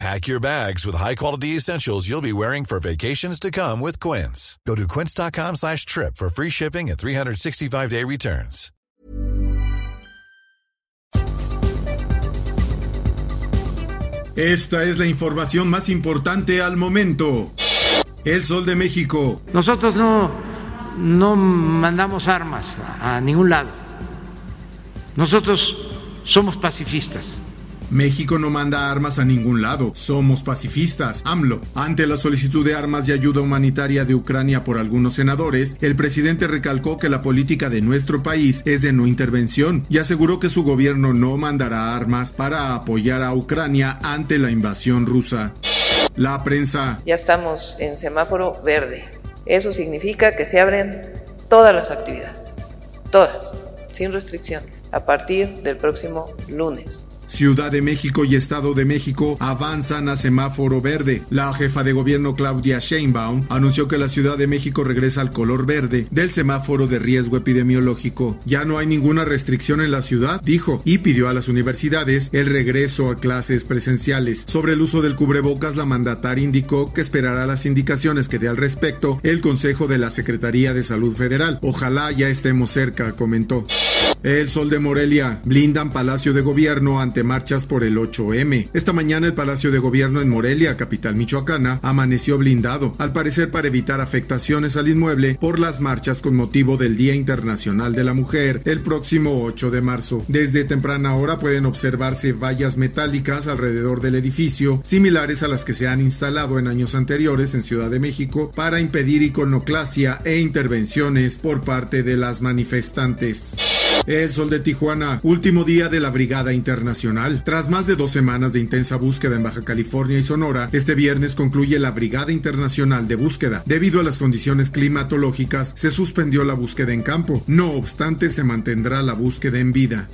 Pack your bags with high-quality essentials you'll be wearing for vacations to come with Quince. Go to quince.com slash trip for free shipping and 365-day returns. Esta es la información más importante al momento. El Sol de México. Nosotros no, no mandamos armas a ningún lado. Nosotros somos pacifistas. México no manda armas a ningún lado. Somos pacifistas. AMLO. Ante la solicitud de armas y ayuda humanitaria de Ucrania por algunos senadores, el presidente recalcó que la política de nuestro país es de no intervención y aseguró que su gobierno no mandará armas para apoyar a Ucrania ante la invasión rusa. La prensa. Ya estamos en semáforo verde. Eso significa que se abren todas las actividades. Todas. Sin restricciones. A partir del próximo lunes. Ciudad de México y Estado de México avanzan a semáforo verde. La jefa de gobierno Claudia Sheinbaum anunció que la Ciudad de México regresa al color verde del semáforo de riesgo epidemiológico. Ya no hay ninguna restricción en la ciudad, dijo, y pidió a las universidades el regreso a clases presenciales. Sobre el uso del cubrebocas, la mandataria indicó que esperará las indicaciones que dé al respecto el Consejo de la Secretaría de Salud Federal. Ojalá ya estemos cerca, comentó. El Sol de Morelia blindan Palacio de Gobierno ante marchas por el 8M. Esta mañana el Palacio de Gobierno en Morelia, capital michoacana, amaneció blindado, al parecer para evitar afectaciones al inmueble por las marchas con motivo del Día Internacional de la Mujer el próximo 8 de marzo. Desde temprana hora pueden observarse vallas metálicas alrededor del edificio, similares a las que se han instalado en años anteriores en Ciudad de México para impedir iconoclasia e intervenciones por parte de las manifestantes. El Sol de Tijuana, último día de la Brigada Internacional. Tras más de dos semanas de intensa búsqueda en Baja California y Sonora, este viernes concluye la Brigada Internacional de Búsqueda. Debido a las condiciones climatológicas, se suspendió la búsqueda en campo. No obstante, se mantendrá la búsqueda en vida.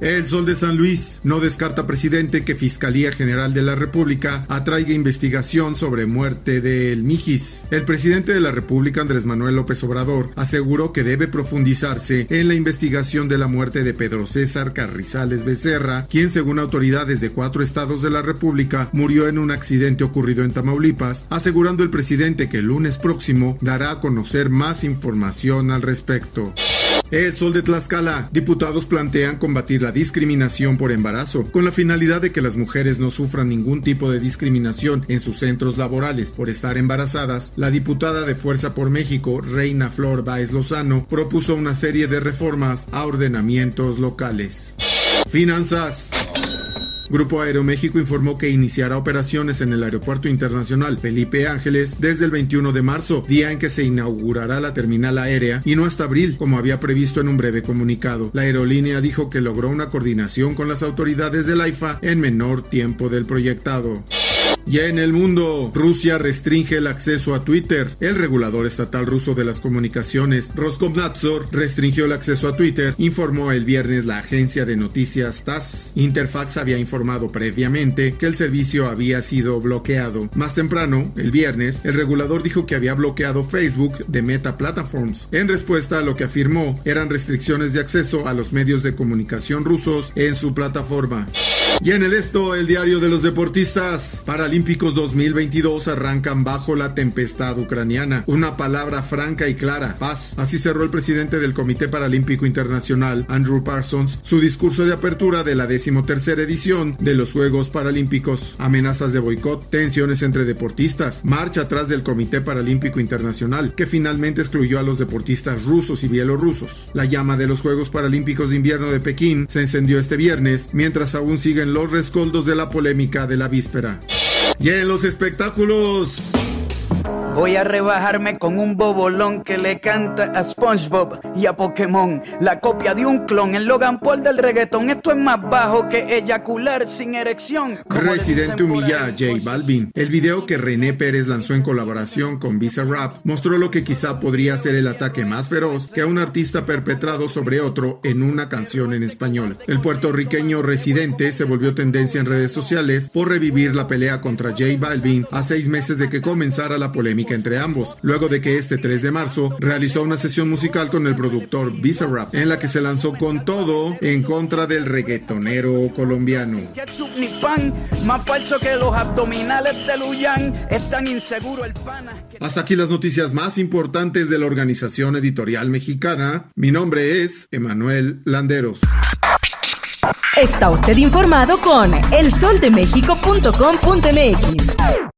El Sol de San Luis no descarta, presidente, que Fiscalía General de la República atraiga investigación sobre muerte del Mijis. El presidente de la República, Andrés Manuel López Obrador, aseguró que debe profundizarse en la investigación de la muerte de Pedro César Carrizales Becerra, quien, según autoridades de cuatro estados de la República, murió en un accidente ocurrido en Tamaulipas, asegurando el presidente que el lunes próximo dará a conocer más información al respecto. El Sol de Tlaxcala. Diputados plantean combatir la discriminación por embarazo, con la finalidad de que las mujeres no sufran ningún tipo de discriminación en sus centros laborales por estar embarazadas. La diputada de Fuerza por México, Reina Flor Baez Lozano, propuso una serie de reformas a ordenamientos locales. Finanzas. Grupo Aeroméxico informó que iniciará operaciones en el Aeropuerto Internacional Felipe Ángeles desde el 21 de marzo, día en que se inaugurará la terminal aérea, y no hasta abril, como había previsto en un breve comunicado. La aerolínea dijo que logró una coordinación con las autoridades del AIFA en menor tiempo del proyectado. Ya en el mundo, Rusia restringe el acceso a Twitter. El regulador estatal ruso de las comunicaciones, Roskomnadzor, restringió el acceso a Twitter, informó el viernes la agencia de noticias TASS. Interfax había informado previamente que el servicio había sido bloqueado. Más temprano, el viernes, el regulador dijo que había bloqueado Facebook de Meta Platforms. En respuesta a lo que afirmó eran restricciones de acceso a los medios de comunicación rusos en su plataforma. Y en el esto, el diario de los deportistas Paralímpicos 2022 arrancan bajo la tempestad ucraniana. Una palabra franca y clara, paz. Así cerró el presidente del Comité Paralímpico Internacional, Andrew Parsons, su discurso de apertura de la decimotercera edición de los Juegos Paralímpicos. Amenazas de boicot, tensiones entre deportistas, marcha atrás del Comité Paralímpico Internacional, que finalmente excluyó a los deportistas rusos y bielorrusos. La llama de los Juegos Paralímpicos de Invierno de Pekín se encendió este viernes, mientras aún siguen los rescoldos de la polémica de la víspera. Y en los espectáculos. Voy a rebajarme con un bobolón que le canta a SpongeBob y a Pokémon. La copia de un clon, el Logan Paul del reggaetón. Esto es más bajo que eyacular sin erección. Residente humilla a J Balvin. El video que René Pérez lanzó en colaboración con Visa Rap mostró lo que quizá podría ser el ataque más feroz que a un artista perpetrado sobre otro en una canción en español. El puertorriqueño Residente se volvió tendencia en redes sociales por revivir la pelea contra J Balvin a seis meses de que comenzara la polémica entre ambos, luego de que este 3 de marzo realizó una sesión musical con el productor Visa Rap en la que se lanzó con todo en contra del reggaetonero colombiano. Hasta aquí las noticias más importantes de la organización editorial mexicana. Mi nombre es Emanuel Landeros. Está usted informado con elsoldemexico.com.mx.